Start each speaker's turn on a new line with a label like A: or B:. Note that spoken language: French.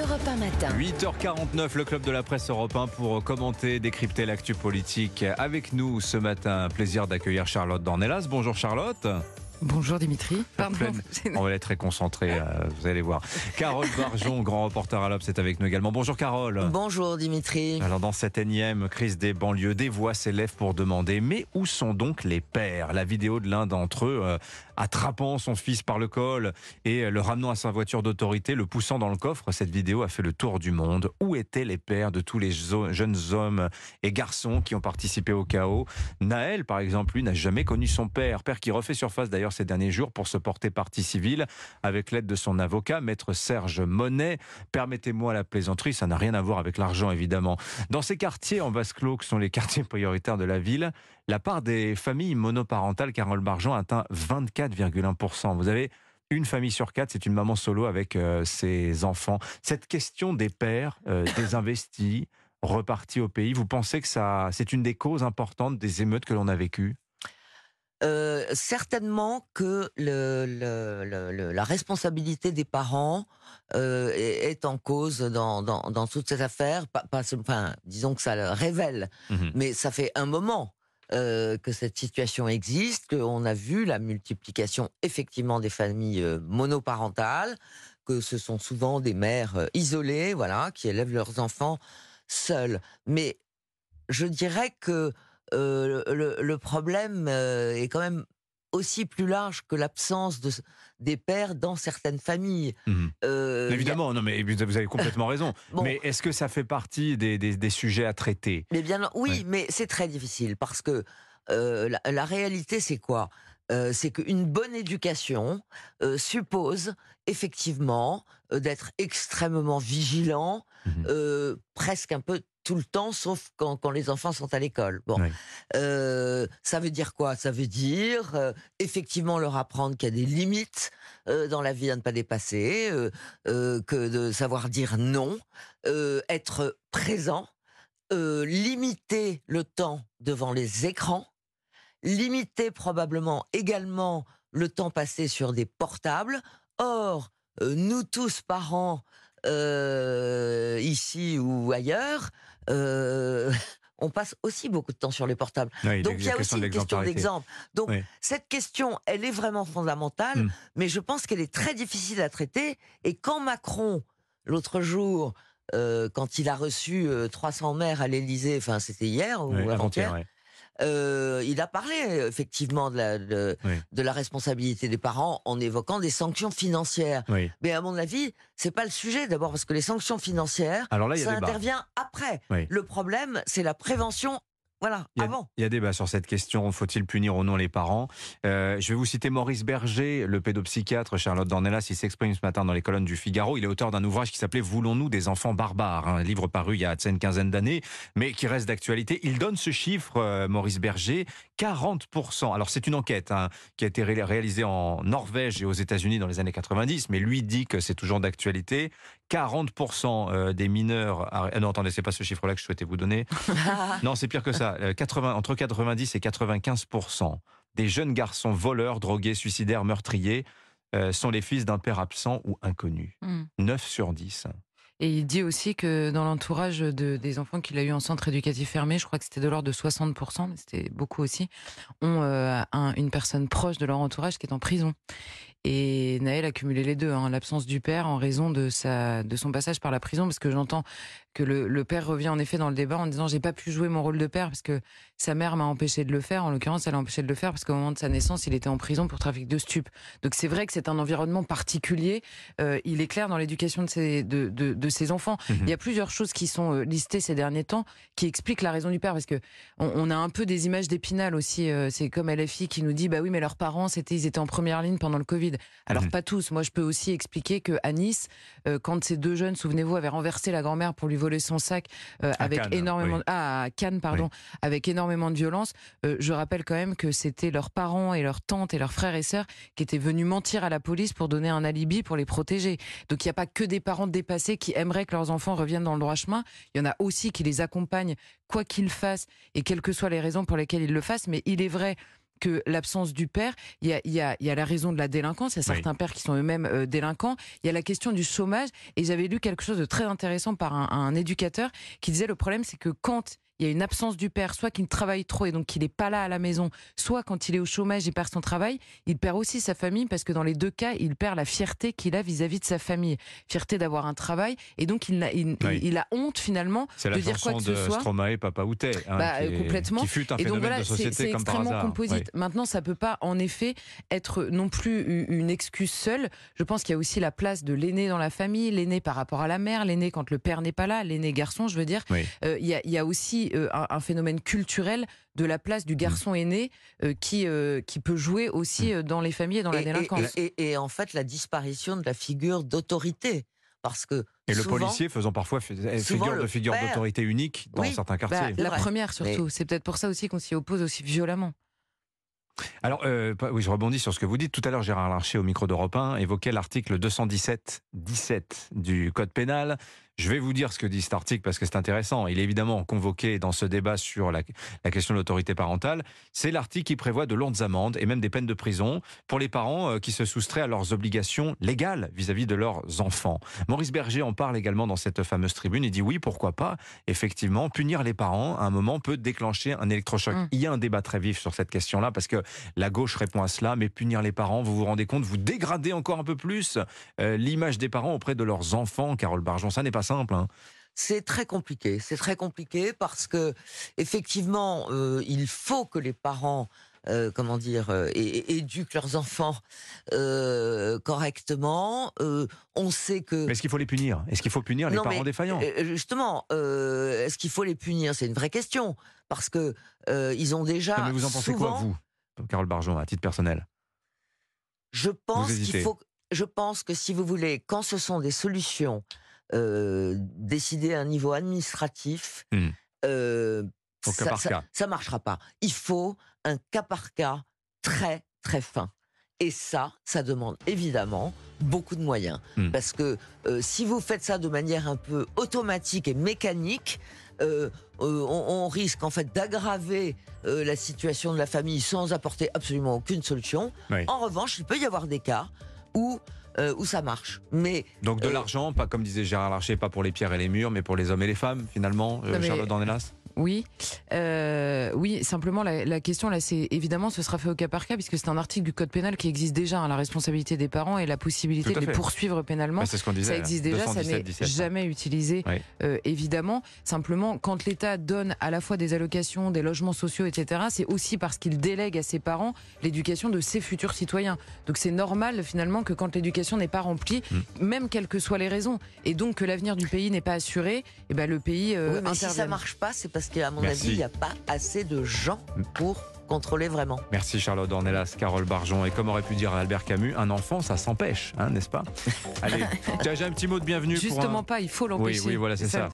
A: Europe 1 matin.
B: 8h49, le club de la presse européen pour commenter, décrypter l'actu politique. Avec nous ce matin, plaisir d'accueillir Charlotte Dornelas. Bonjour Charlotte.
C: Bonjour Dimitri.
B: Pardon. On va être très concentré, euh, vous allez voir. Carole Barjon, grand reporter à l'Obs, c'est avec nous également. Bonjour Carole.
D: Bonjour Dimitri.
B: Alors dans cette énième crise des banlieues, des voix s'élèvent pour demander mais où sont donc les pères? La vidéo de l'un d'entre eux euh, attrapant son fils par le col et le ramenant à sa voiture d'autorité, le poussant dans le coffre, cette vidéo a fait le tour du monde. Où étaient les pères de tous les jeunes hommes et garçons qui ont participé au chaos? Naël, par exemple, lui n'a jamais connu son père, père qui refait surface d'ailleurs ces derniers jours pour se porter partie civile avec l'aide de son avocat, maître Serge Monet. Permettez-moi la plaisanterie, ça n'a rien à voir avec l'argent évidemment. Dans ces quartiers en basse-clos, qui sont les quartiers prioritaires de la ville, la part des familles monoparentales, Carole Bargeon, atteint 24,1%. Vous avez une famille sur quatre, c'est une maman solo avec euh, ses enfants. Cette question des pères euh, désinvestis, repartis au pays, vous pensez que ça, c'est une des causes importantes des émeutes que l'on a vécues?
D: Euh, certainement que le, le, la responsabilité des parents euh, est, en cause dans, dans, dans, toute cette affaire. Pas, pas, enfin, disons que ça le révèle, mmh mais ça fait un moment euh, que cette situation existe, qu'on a vu la multiplication effectivement des familles monoparentales, que ce sont souvent des mères isolées, voilà, qui élèvent leurs enfants seuls. Mais je dirais que euh, le, problème euh, est quand même aussi plus large que l'absence de, des pères dans certaines familles.
B: Mmh euh, Évidemment, non, mais vous avez complètement raison. Mais est-ce que ça fait partie des, des, sujets à traiter?
D: Mais bien, Oui, mais c'est très difficile parce que la, la, réalité, c'est quoi? C'est qu'une bonne éducation suppose effectivement d'être extrêmement vigilant, mmh presque un peu tout le temps, sauf quand, quand les enfants sont à l'école. Bon, euh, ça veut dire quoi? Ça veut dire euh, effectivement leur apprendre qu'il y a des limites euh, dans la vie à ne pas dépasser, que de savoir dire non, être présent, limiter le temps devant les écrans, limiter probablement également le temps passé sur des portables. Or, nous tous parents, ici ou ailleurs, euh, on passe aussi beaucoup de temps sur les portables. Donc il y a, aussi une question d'exemple. Donc cette question, elle est vraiment fondamentale, hmm. mais je pense qu'elle est très difficile à traiter. Et quand Macron, l'autre jour, euh, quand il a reçu 300 euh, maires à l'Élysée, enfin c'était hier ou avant-hier, euh, il a parlé effectivement de la, de, la, responsabilité des parents en évoquant des sanctions financières. Mais à mon avis, c'est pas le sujet. D'abord parce que les sanctions financières, ça intervient après. Le problème, c'est la prévention voilà,
B: il y a,
D: avant.
B: Il y a débat sur cette question. Faut-il punir ou non les parents? Euh, Je vais vous citer Maurice Berger, le pédopsychiatre Charlotte Dornelas. Il s'exprime ce matin dans les colonnes du Figaro. Il est auteur d'un ouvrage qui s'appelait Voulons-nous des enfants barbares Un livre paru il y a une quinzaine d'années, mais qui reste d'actualité. Il donne ce chiffre, euh, Maurice Berger 40%. Alors, c'est une enquête hein, qui a été réalisée en Norvège et aux États-Unis dans les années 90, mais lui dit que c'est toujours d'actualité. 40% euh, des mineurs. Ah, non, attendez, c'est pas ce chiffre-là que je souhaitais vous donner. non, c'est pire que ça. 80, euh, entre 90 et 95 des jeunes garçons voleurs, drogués, suicidaires, meurtriers euh, sont les fils d'un père absent ou inconnu. 9 hmm. sur 10.
C: Et il dit aussi que dans l'entourage de, des enfants qu'il a eu en centre éducatif fermé, je crois que c'était de l'ordre de 60%, mais c'était beaucoup aussi, ont euh, une personne proche de leur entourage qui est en prison. Et Naël a cumulé les deux, hein, l'absence du père en raison de, sa, de son passage par la prison, parce que j'entends que le, le, père revient en effet dans le débat en disant j'ai pas pu jouer mon rôle de père parce que sa mère m'a empêché de le faire. En l'occurrence, elle a empêché de le faire parce qu'au moment de sa naissance, il était en prison pour trafic de stupes. Donc c'est vrai que c'est un environnement particulier. Euh, il est clair dans l'éducation de ses, de, de, de ses enfants. Mhm. Il y a plusieurs choses qui sont euh, listées ces derniers temps qui expliquent la raison du père parce que on, on a un peu des images d'épinal aussi. Euh, c'est comme LFI qui nous dit bah oui mais leurs parents c'était ils étaient en première ligne pendant le Covid. Alors mhm. pas tous. Moi je peux aussi expliquer que à Nice, euh, quand ces deux jeunes, souvenez-vous, avaient renversé la grand-mère pour lui voler son sac euh, avec énormément ah à Cannes pardon avec énormément de violence. Euh, je rappelle quand même que c'était leurs parents et leurs tantes et leurs frères et sœurs qui étaient venus mentir à la police pour donner un alibi pour les protéger. Donc il n'y a pas que des parents dépassés qui aimeraient que leurs enfants reviennent dans le droit chemin. Il y en a aussi qui les accompagnent quoi qu'ils fassent et quelles que soient les raisons pour lesquelles ils le fassent. Mais il est vrai que l'absence du père, il y a, y, a, y a, la raison de la délinquance, il y a certains pères qui sont eux-mêmes euh, délinquants, il y a la question du chômage, et j'avais lu quelque chose de très intéressant par un, un éducateur qui disait le problème c'est que quand il y a une absence du père, soit qu'il travaille trop et donc qu'il n'est pas là à la maison, soit quand il est au chômage et perd son travail, il perd aussi sa famille parce que dans les deux cas, il perd la fierté qu'il a vis-à-vis de sa famille, fierté d'avoir un travail et donc il a, il, a honte finalement de dire quoi que
B: ce
C: soit.
B: Stromae, Papa Outé,
C: hein, bah, qui complètement.
B: Qui fut un et donc voilà, c'est
C: extrêmement composite. Maintenant, ça peut pas en effet être non plus une excuse seule. Je pense qu'il y a aussi la place de l'aîné dans la famille, l'aîné par rapport à la mère, l'aîné quand le père n'est pas là, l'aîné garçon, je veux dire. Euh, il y, a, y a aussi euh, un, phénomène culturel de la place du garçon aîné euh, qui, euh, qui peut jouer aussi dans les familles et dans la délinquance.
D: Et, en fait, la disparition de la figure d'autorité. Parce que
B: et le policier faisant parfois figure de figure d'autorité unique dans certains bah, quartiers.
C: la première surtout. C'est peut-être pour ça aussi qu'on s'y oppose aussi violemment.
B: Alors, oui, je rebondis sur ce que vous dites. Tout à l'heure, Gérard Larcher, au micro d'Europe 1, évoquait l'article 217-17 du Code pénal je vais vous dire ce que dit cet article parce que c'est intéressant. Il est évidemment convoqué dans ce débat sur la, question de l'autorité parentale. C'est l'article qui prévoit de lourdes amendes et même des peines de prison pour les parents euh, qui se soustraient à leurs obligations légales vis-à-vis de leurs enfants. Maurice Berger en parle également dans cette fameuse tribune. Il dit oui, pourquoi pas? Effectivement, punir les parents à un moment peut déclencher un électrochoc. Mm. Il y a un débat très vif sur cette question-là parce que la gauche répond à cela, mais punir les parents, vous vous rendez compte, vous dégradez encore un peu plus euh, l'image des parents auprès de leurs enfants. Carole Barjon, ça n'est pas simple. Hein.
D: C'est très compliqué. C'est très compliqué parce que effectivement, euh, il faut que les parents euh, comment dire, euh, éduquent leurs enfants correctement. on sait que.
B: Mais est-ce qu'il faut les punir? Est-ce qu'il faut punir les parents défaillants?
D: Justement, est-ce qu'il faut les punir? C'est une vraie question parce que ils ont déjà.
B: mais vous en pensez quoi vous, Carole Barjon, à titre personnel?
D: Je pense qu'il faut. Je pense que si vous voulez, quand ce sont des solutions euh, décider à un niveau administratif,
B: hmm. euh,
D: ça, ça, marchera pas. Il faut un cas par cas très très fin. Et ça, ça demande évidemment beaucoup de moyens. Hmm. Parce que euh, si vous faites ça de manière un peu automatique et mécanique, on, risque en fait d'aggraver la situation de la famille sans apporter absolument aucune solution. En revanche, il peut y avoir des cas où euh, où ça marche. Mais
B: donc de euh, l'argent, pas comme disait Gérard Larcher, pas pour les pierres et les murs, mais pour les hommes et les femmes finalement, euh, Charlotte Dornelas?
C: Oui, euh, oui. Simplement, la, question là, c'est évidemment, ce sera fait au cas par cas, puisque c'est un article du code pénal qui existe déjà, hein, la responsabilité des parents et la possibilité de les poursuivre pénalement.
B: ce qu'on disait,
C: ça existe déjà, ça n'est jamais utilisé, euh, évidemment. Simplement, quand l'État donne à la fois des allocations, des logements sociaux, etc., c'est aussi parce qu'il délègue à ses parents l'éducation de ses futurs citoyens. Donc c'est normal finalement que quand l'éducation n'est pas remplie, mm. même quelles que soient les raisons, et donc que l'avenir du pays n'est pas assuré, et eh ben le pays euh,
D: oui, mais si ça marche pas, c'est parce qu'à mon avis, il n'y a pas assez de gens pour contrôler vraiment.
B: Merci Charlotte Dornelas, Carole Barjon. Et comme aurait pu dire Albert Camus, un enfant, ça s'empêche, hein, n'est-ce pas? Allez, j'ai un petit mot de bienvenue.
C: Justement
B: pour
C: pas, il faut l'empêcher.
B: Oui, oui, voilà, c'est ça.